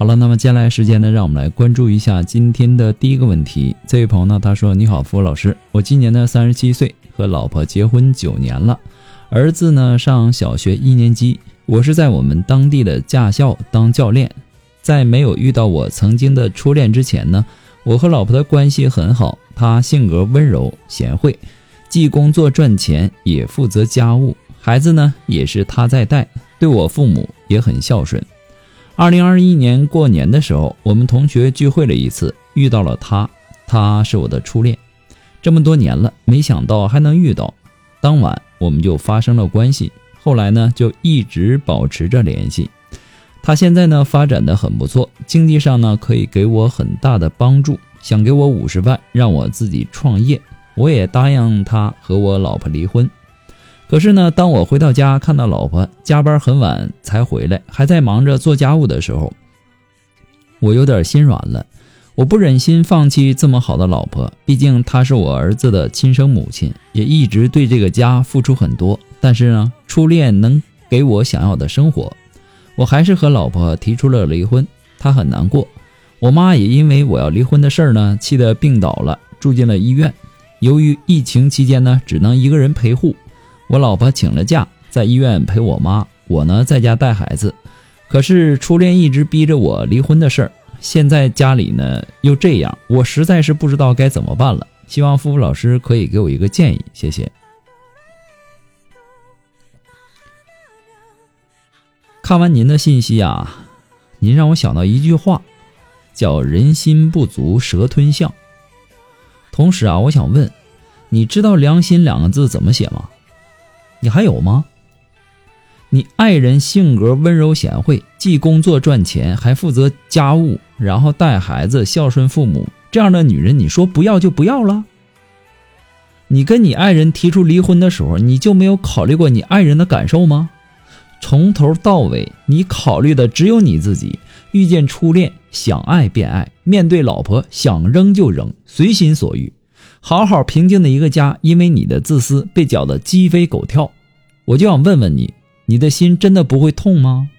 好了，那么接下来时间呢，让我们来关注一下今天的第一个问题。这位朋友呢，他说：“你好，付老师，我今年呢三十七岁，和老婆结婚九年了，儿子呢上小学一年级。我是在我们当地的驾校当教练。在没有遇到我曾经的初恋之前呢，我和老婆的关系很好。她性格温柔贤惠，既工作赚钱，也负责家务，孩子呢也是她在带，对我父母也很孝顺。”二零二一年过年的时候，我们同学聚会了一次，遇到了他，他是我的初恋，这么多年了，没想到还能遇到。当晚我们就发生了关系，后来呢就一直保持着联系。他现在呢发展的很不错，经济上呢可以给我很大的帮助，想给我五十万让我自己创业，我也答应他和我老婆离婚。可是呢，当我回到家看到老婆加班很晚才回来，还在忙着做家务的时候，我有点心软了。我不忍心放弃这么好的老婆，毕竟她是我儿子的亲生母亲，也一直对这个家付出很多。但是呢，初恋能给我想要的生活，我还是和老婆提出了离婚。她很难过，我妈也因为我要离婚的事儿呢，气得病倒了，住进了医院。由于疫情期间呢，只能一个人陪护。我老婆请了假，在医院陪我妈，我呢在家带孩子。可是初恋一直逼着我离婚的事儿，现在家里呢又这样，我实在是不知道该怎么办了。希望付付老师可以给我一个建议，谢谢。看完您的信息啊，您让我想到一句话，叫“人心不足蛇吞象”。同时啊，我想问，你知道“良心”两个字怎么写吗？你还有吗？你爱人性格温柔贤惠，既工作赚钱，还负责家务，然后带孩子，孝顺父母，这样的女人，你说不要就不要了？你跟你爱人提出离婚的时候，你就没有考虑过你爱人的感受吗？从头到尾，你考虑的只有你自己。遇见初恋，想爱便爱；面对老婆，想扔就扔，随心所欲。好好平静的一个家，因为你的自私被搅得鸡飞狗跳，我就想问问你，你的心真的不会痛吗？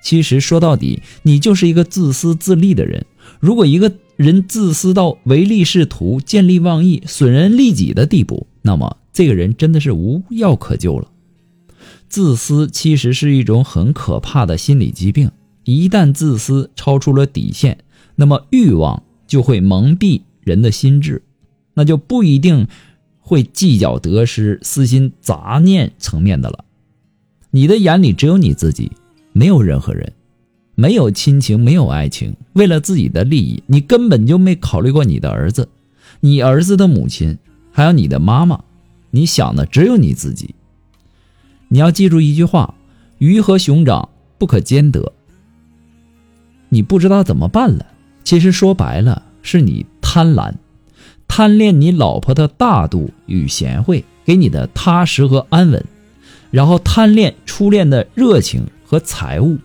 其实说到底，你就是一个自私自利的人。如果一个人自私到唯利是图、见利忘义、损人利己的地步，那么这个人真的是无药可救了。自私其实是一种很可怕的心理疾病，一旦自私超出了底线，那么欲望就会蒙蔽人的心智。那就不一定会计较得失、私心杂念层面的了。你的眼里只有你自己，没有任何人，没有亲情，没有爱情。为了自己的利益，你根本就没考虑过你的儿子、你儿子的母亲，还有你的妈妈。你想的只有你自己。你要记住一句话：鱼和熊掌不可兼得。你不知道怎么办了，其实说白了是你贪婪。贪恋你老婆的大度与贤惠，给你的踏实和安稳，然后贪恋初恋的热情和财物，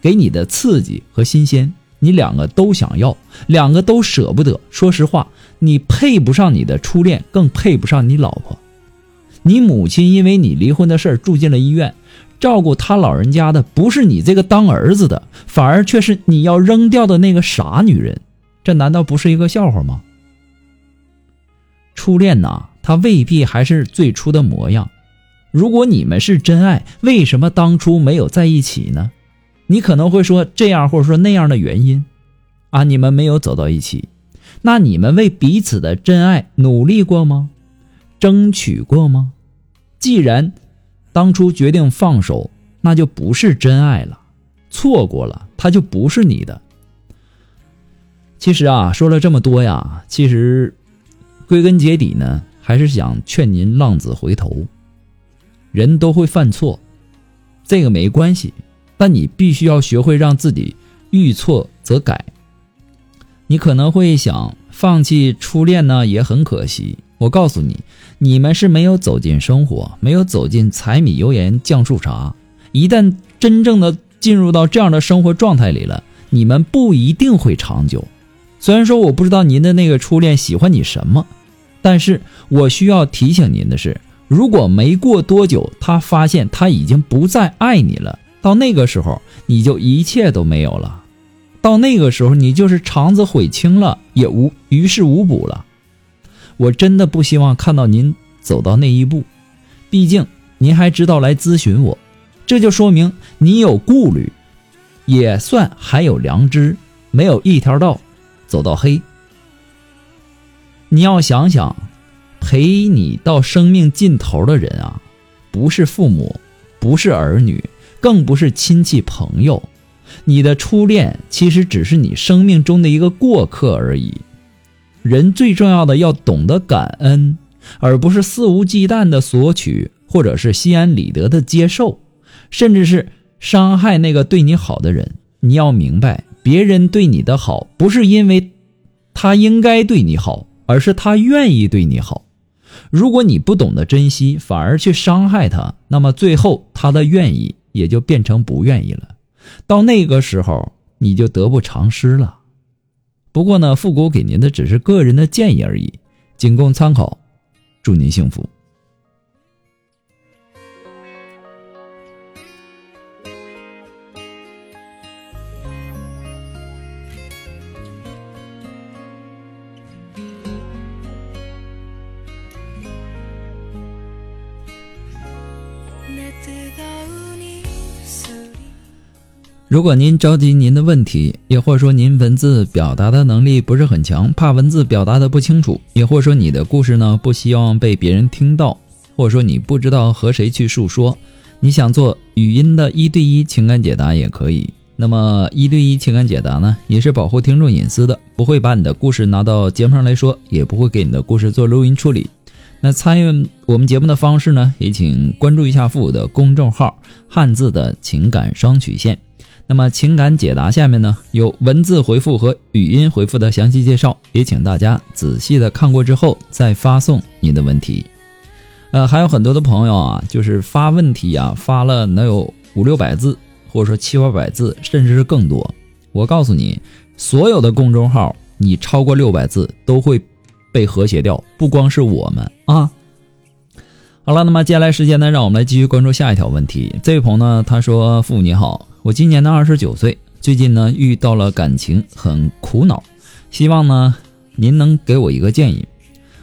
给你的刺激和新鲜，你两个都想要，两个都舍不得。说实话，你配不上你的初恋，更配不上你老婆。你母亲因为你离婚的事儿住进了医院，照顾他老人家的不是你这个当儿子的，反而却是你要扔掉的那个傻女人，这难道不是一个笑话吗？初恋呐，他未必还是最初的模样。如果你们是真爱，为什么当初没有在一起呢？你可能会说这样或者说那样的原因，啊，你们没有走到一起，那你们为彼此的真爱努力过吗？争取过吗？既然当初决定放手，那就不是真爱了，错过了，他就不是你的。其实啊，说了这么多呀，其实归根结底呢，还是想劝您浪子回头。人都会犯错，这个没关系，但你必须要学会让自己遇错则改。你可能会想放弃初恋呢，也很可惜。我告诉你，你们是没有走进生活，没有走进柴米油盐酱醋茶。一旦真正的进入到这样的生活状态里了，你们不一定会长久。虽然说我不知道您的那个初恋喜欢你什么，但是我需要提醒您的是。如果没过多久，他发现他已经不再爱你了，到那个时候你就一切都没有了，到那个时候你就是肠子悔青了，也无于事无补了。我真的不希望看到您走到那一步，毕竟您还知道来咨询我，这就说明你有顾虑，也算还有良知，没有一条道走到黑。你要想想。陪你到生命尽头的人啊，不是父母，不是儿女，更不是亲戚朋友。你的初恋其实只是你生命中的一个过客而已。人最重要的要懂得感恩，而不是肆无忌惮的索取，或者是心安理得的接受，甚至是伤害那个对你好的人。你要明白，别人对你的好，不是因为他应该对你好，而是他愿意对你好。如果你不懂得珍惜，反而去伤害他，那么最后他的愿意也就变成不愿意了。到那个时候，你就得不偿失了。不过呢，复古给您的只是个人的建议而已，仅供参考。祝您幸福。如果您着急您的问题，也或者说您文字表达的能力不是很强，怕文字表达的不清楚，也或者说你的故事呢不希望被别人听到，或者说你不知道和谁去诉说，你想做语音的一对一情感解答也可以。那么一对一情感解答呢，也是保护听众隐私的，不会把你的故事拿到节目上来说，也不会给你的故事做录音处理。那参与我们节目的方式呢，也请关注一下父母的公众号“汉字的情感双曲线”。那么情感解答下面呢有文字回复和语音回复的详细介绍，也请大家仔细的看过之后再发送您的问题。呃，还有很多的朋友啊，就是发问题啊，发了能有五六百字，或者说七八百字，甚至是更多。我告诉你，所有的公众号你超过六百字都会被和谐掉，不光是我们啊。好了，那么接下来时间呢，让我们来继续关注下一条问题。这位朋友呢，他说：“父母你好。”我今年呢二十九岁，最近呢遇到了感情很苦恼，希望呢您能给我一个建议。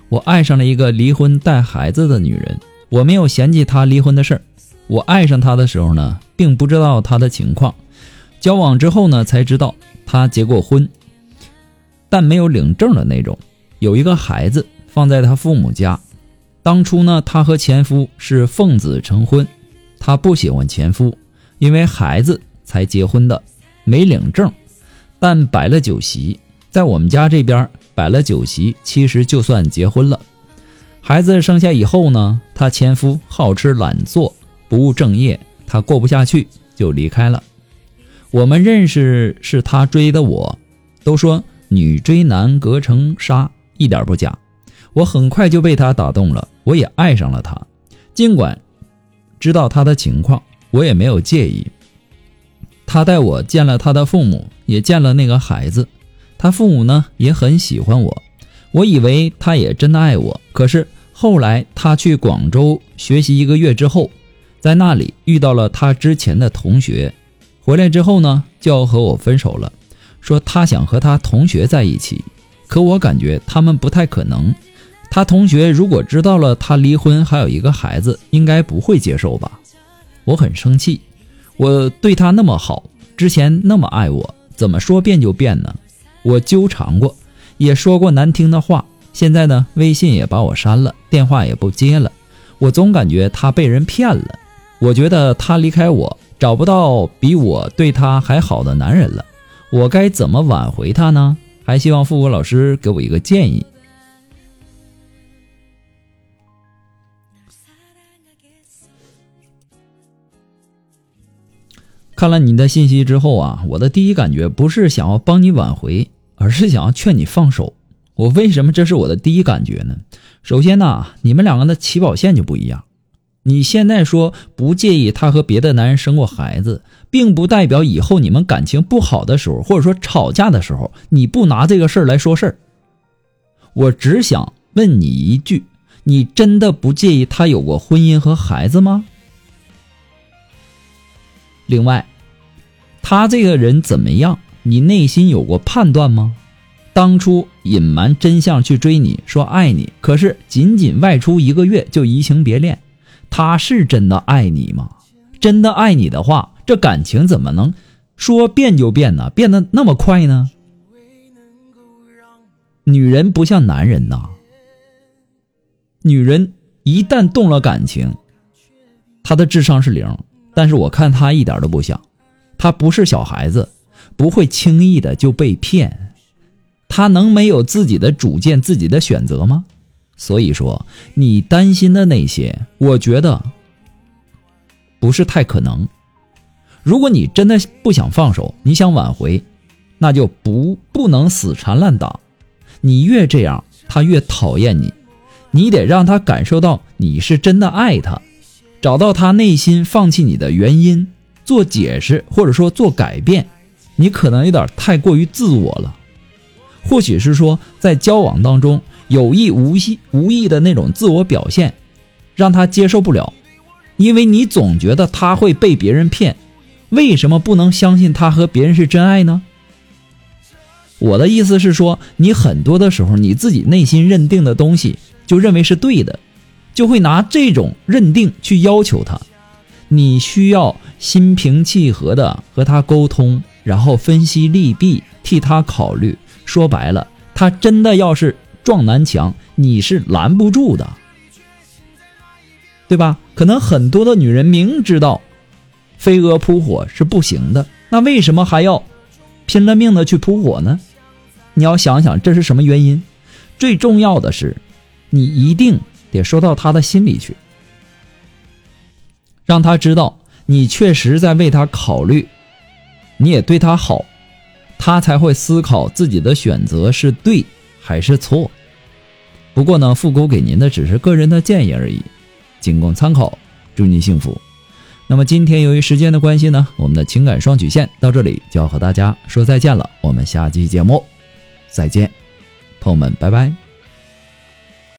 我爱上了一个离婚带孩子的女人，我没有嫌弃她离婚的事儿。我爱上她的时候呢，并不知道她的情况，交往之后呢才知道她结过婚，但没有领证的那种，有一个孩子放在她父母家。当初呢，她和前夫是奉子成婚，她不喜欢前夫，因为孩子。才结婚的，没领证，但摆了酒席，在我们家这边摆了酒席，其实就算结婚了。孩子生下以后呢，他前夫好吃懒做，不务正业，他过不下去就离开了。我们认识是他追的我，都说女追男隔层纱，一点不假。我很快就被他打动了，我也爱上了他。尽管知道他的情况，我也没有介意。他带我见了他的父母，也见了那个孩子。他父母呢也很喜欢我，我以为他也真的爱我。可是后来他去广州学习一个月之后，在那里遇到了他之前的同学，回来之后呢就要和我分手了，说他想和他同学在一起。可我感觉他们不太可能。他同学如果知道了他离婚还有一个孩子，应该不会接受吧？我很生气。我对他那么好，之前那么爱我，怎么说变就变呢？我纠缠过，也说过难听的话。现在呢，微信也把我删了，电话也不接了。我总感觉他被人骗了。我觉得他离开我，找不到比我对他还好的男人了。我该怎么挽回他呢？还希望复古老师给我一个建议。看了你的信息之后啊，我的第一感觉不是想要帮你挽回，而是想要劝你放手。我为什么这是我的第一感觉呢？首先呢，你们两个的起跑线就不一样。你现在说不介意他和别的男人生过孩子，并不代表以后你们感情不好的时候，或者说吵架的时候，你不拿这个事儿来说事儿。我只想问你一句：你真的不介意他有过婚姻和孩子吗？另外，他这个人怎么样？你内心有过判断吗？当初隐瞒真相去追你，说爱你，可是仅仅外出一个月就移情别恋，他是真的爱你吗？真的爱你的话，这感情怎么能说变就变呢？变得那么快呢？女人不像男人呐，女人一旦动了感情，她的智商是零。但是我看他一点都不像，他不是小孩子，不会轻易的就被骗，他能没有自己的主见、自己的选择吗？所以说，你担心的那些，我觉得不是太可能。如果你真的不想放手，你想挽回，那就不不能死缠烂打。你越这样，他越讨厌你，你得让他感受到你是真的爱他。找到他内心放弃你的原因，做解释或者说做改变，你可能有点太过于自我了。或许是说在交往当中有意无意无意的那种自我表现，让他接受不了，因为你总觉得他会被别人骗，为什么不能相信他和别人是真爱呢？我的意思是说，你很多的时候你自己内心认定的东西就认为是对的。就会拿这种认定去要求他，你需要心平气和的和他沟通，然后分析利弊，替他考虑。说白了，他真的要是撞南墙，你是拦不住的，对吧？可能很多的女人明知道飞蛾扑火是不行的，那为什么还要拼了命的去扑火呢？你要想想这是什么原因。最重要的是，你一定。得说到他的心里去，让他知道你确实在为他考虑，你也对他好，他才会思考自己的选择是对还是错。不过呢，复古给您的只是个人的建议而已，仅供参考。祝您幸福。那么今天由于时间的关系呢，我们的情感双曲线到这里就要和大家说再见了。我们下期节目再见，朋友们，拜拜。